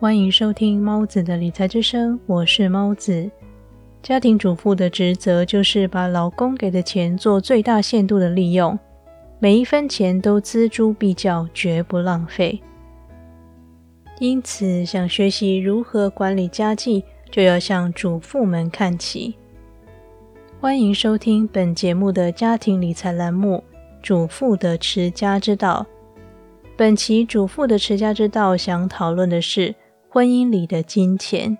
欢迎收听猫子的理财之声，我是猫子。家庭主妇的职责就是把老公给的钱做最大限度的利用，每一分钱都锱铢必较，绝不浪费。因此，想学习如何管理家计，就要向主妇们看齐。欢迎收听本节目的家庭理财栏目《主妇的持家之道》。本期《主妇的持家之道》想讨论的是。婚姻里的金钱，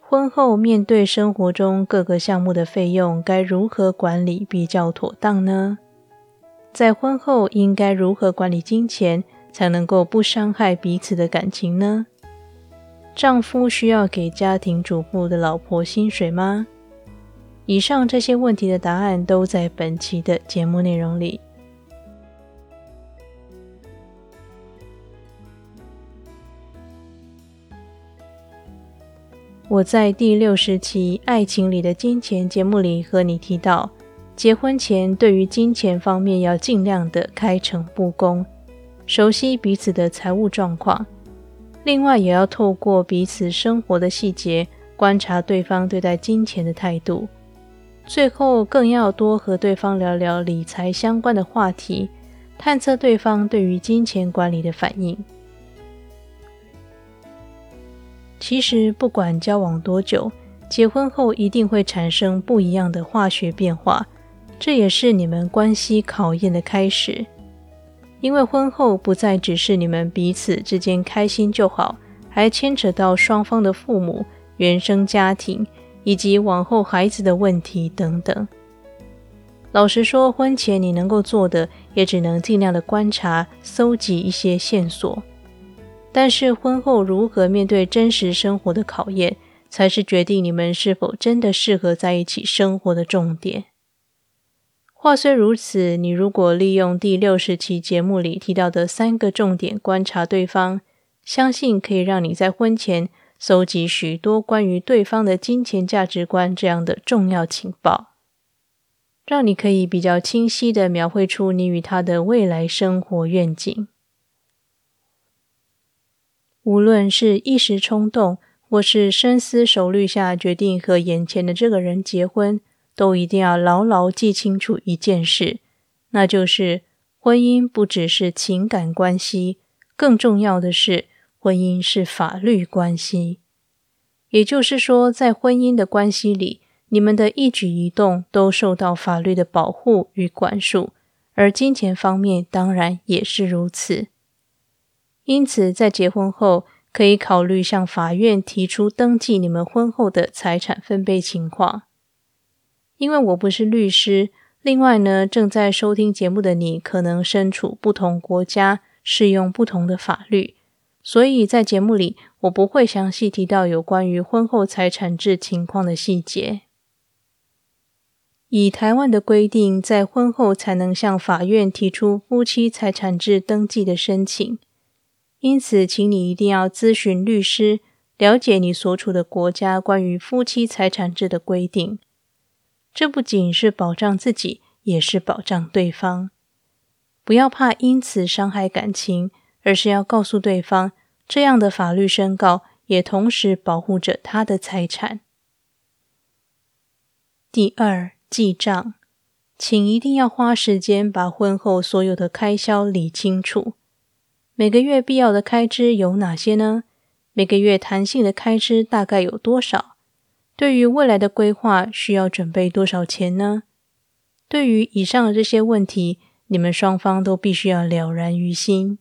婚后面对生活中各个项目的费用，该如何管理比较妥当呢？在婚后应该如何管理金钱，才能够不伤害彼此的感情呢？丈夫需要给家庭主妇的老婆薪水吗？以上这些问题的答案都在本期的节目内容里。我在第六十期《爱情里的金钱》节目里和你提到，结婚前对于金钱方面要尽量的开诚布公，熟悉彼此的财务状况。另外，也要透过彼此生活的细节，观察对方对待金钱的态度。最后，更要多和对方聊聊理财相关的话题，探测对方对于金钱管理的反应。其实，不管交往多久，结婚后一定会产生不一样的化学变化，这也是你们关系考验的开始。因为婚后不再只是你们彼此之间开心就好，还牵扯到双方的父母、原生家庭以及往后孩子的问题等等。老实说，婚前你能够做的，也只能尽量的观察、搜集一些线索。但是婚后如何面对真实生活的考验，才是决定你们是否真的适合在一起生活的重点。话虽如此，你如果利用第六十期节目里提到的三个重点观察对方，相信可以让你在婚前搜集许多关于对方的金钱价值观这样的重要情报，让你可以比较清晰的描绘出你与他的未来生活愿景。无论是一时冲动，或是深思熟虑下决定和眼前的这个人结婚，都一定要牢牢记清楚一件事，那就是婚姻不只是情感关系，更重要的是婚姻是法律关系。也就是说，在婚姻的关系里，你们的一举一动都受到法律的保护与管束，而金钱方面当然也是如此。因此，在结婚后，可以考虑向法院提出登记你们婚后的财产分配情况。因为我不是律师，另外呢，正在收听节目的你可能身处不同国家，适用不同的法律，所以在节目里我不会详细提到有关于婚后财产制情况的细节。以台湾的规定，在婚后才能向法院提出夫妻财产制登记的申请。因此，请你一定要咨询律师，了解你所处的国家关于夫妻财产制的规定。这不仅是保障自己，也是保障对方。不要怕因此伤害感情，而是要告诉对方，这样的法律宣告也同时保护着他的财产。第二，记账，请一定要花时间把婚后所有的开销理清楚。每个月必要的开支有哪些呢？每个月弹性的开支大概有多少？对于未来的规划需要准备多少钱呢？对于以上的这些问题，你们双方都必须要了然于心。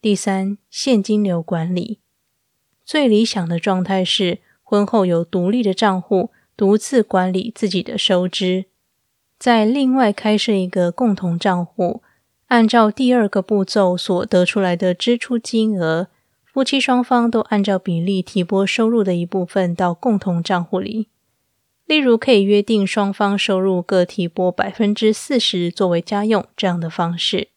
第三，现金流管理，最理想的状态是婚后有独立的账户，独自管理自己的收支，再另外开设一个共同账户。按照第二个步骤所得出来的支出金额，夫妻双方都按照比例提拨收入的一部分到共同账户里。例如，可以约定双方收入各提拨百分之四十作为家用这样的方式。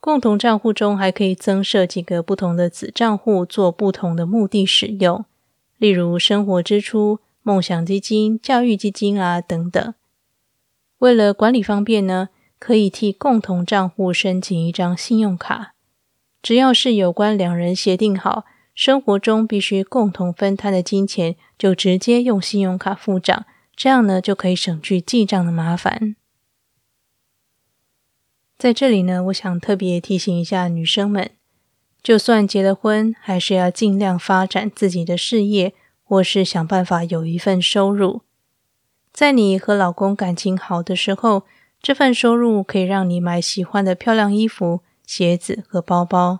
共同账户中还可以增设几个不同的子账户，做不同的目的使用，例如生活支出、梦想基金、教育基金啊等等。为了管理方便呢？可以替共同账户申请一张信用卡，只要是有关两人协定好，生活中必须共同分摊的金钱，就直接用信用卡付账，这样呢就可以省去记账的麻烦。在这里呢，我想特别提醒一下女生们，就算结了婚，还是要尽量发展自己的事业，或是想办法有一份收入。在你和老公感情好的时候，这份收入可以让你买喜欢的漂亮衣服、鞋子和包包；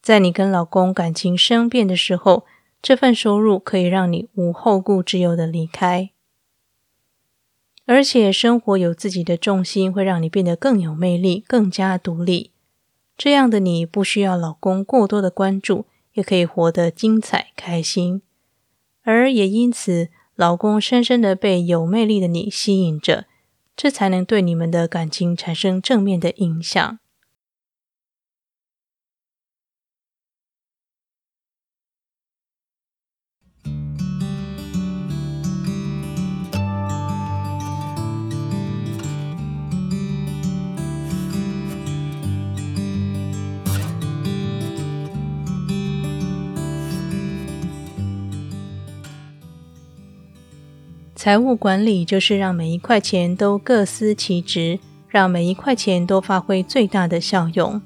在你跟老公感情生变的时候，这份收入可以让你无后顾之忧的离开。而且，生活有自己的重心，会让你变得更有魅力、更加独立。这样的你不需要老公过多的关注，也可以活得精彩、开心，而也因此。老公深深的被有魅力的你吸引着，这才能对你们的感情产生正面的影响。财务管理就是让每一块钱都各司其职，让每一块钱都发挥最大的效用。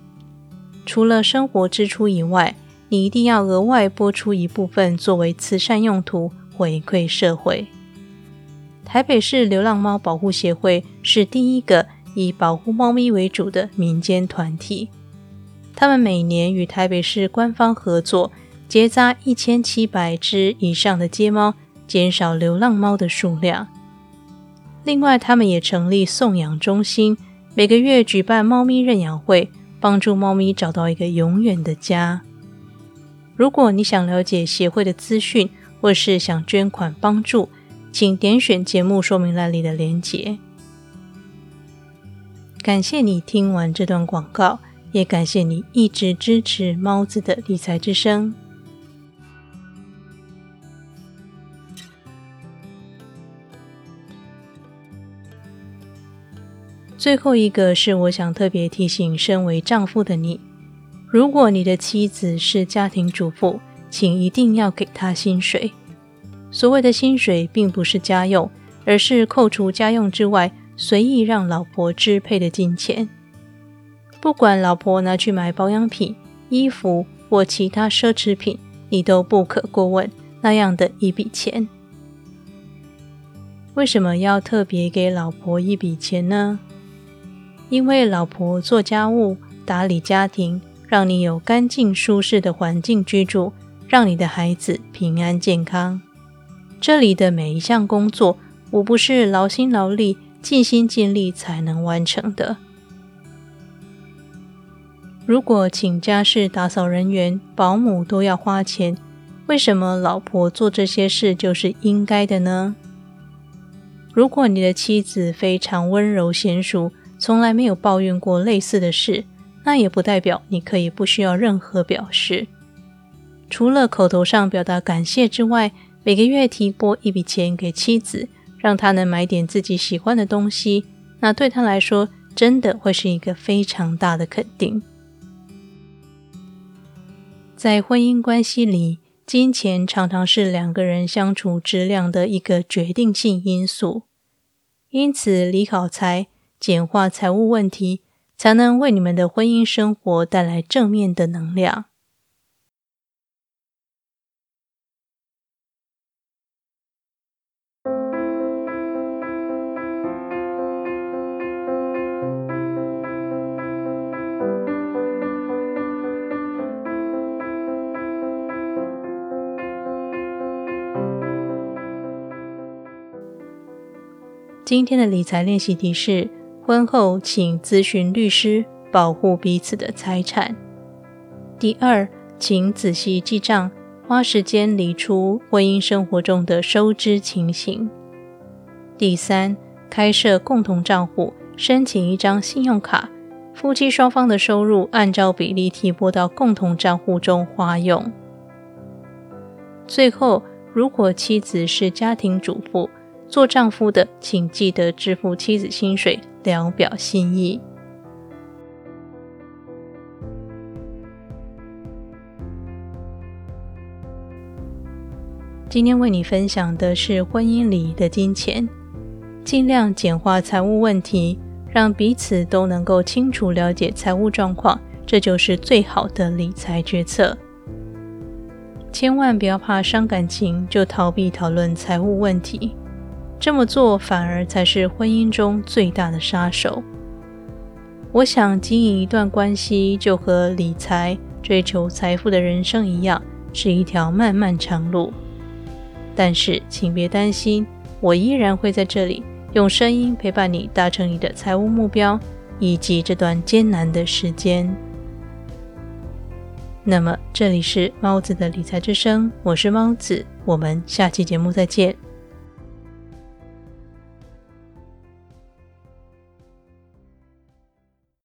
除了生活支出以外，你一定要额外拨出一部分作为慈善用途，回馈社会。台北市流浪猫保护协会是第一个以保护猫咪为主的民间团体，他们每年与台北市官方合作，结扎一千七百只以上的街猫。减少流浪猫的数量。另外，他们也成立送养中心，每个月举办猫咪认养会，帮助猫咪找到一个永远的家。如果你想了解协会的资讯，或是想捐款帮助，请点选节目说明栏里的连结。感谢你听完这段广告，也感谢你一直支持猫子的理财之声。最后一个是我想特别提醒身为丈夫的你：如果你的妻子是家庭主妇，请一定要给她薪水。所谓的薪水，并不是家用，而是扣除家用之外，随意让老婆支配的金钱。不管老婆拿去买保养品、衣服或其他奢侈品，你都不可过问那样的一笔钱。为什么要特别给老婆一笔钱呢？因为老婆做家务、打理家庭，让你有干净舒适的环境居住，让你的孩子平安健康。这里的每一项工作，无不是劳心劳力、尽心尽力才能完成的。如果请家事打扫人员、保姆都要花钱，为什么老婆做这些事就是应该的呢？如果你的妻子非常温柔娴熟，从来没有抱怨过类似的事，那也不代表你可以不需要任何表示。除了口头上表达感谢之外，每个月提拨一笔钱给妻子，让她能买点自己喜欢的东西，那对她来说真的会是一个非常大的肯定。在婚姻关系里，金钱常常是两个人相处质量的一个决定性因素，因此李好财。简化财务问题，才能为你们的婚姻生活带来正面的能量。今天的理财练习题是。婚后，请咨询律师，保护彼此的财产。第二，请仔细记账，花时间理出婚姻生活中的收支情形。第三，开设共同账户，申请一张信用卡，夫妻双方的收入按照比例提拨到共同账户中花用。最后，如果妻子是家庭主妇，做丈夫的请记得支付妻子薪水聊表心意。今天为你分享的是婚姻里的金钱尽量简化财务问题让彼此都能够清楚了解财务状况这就是最好的理财决策。千万不要怕伤感情就逃避讨论财务问题。这么做反而才是婚姻中最大的杀手。我想经营一段关系，就和理财、追求财富的人生一样，是一条漫漫长路。但是，请别担心，我依然会在这里用声音陪伴你，达成你的财务目标以及这段艰难的时间。那么，这里是猫子的理财之声，我是猫子，我们下期节目再见。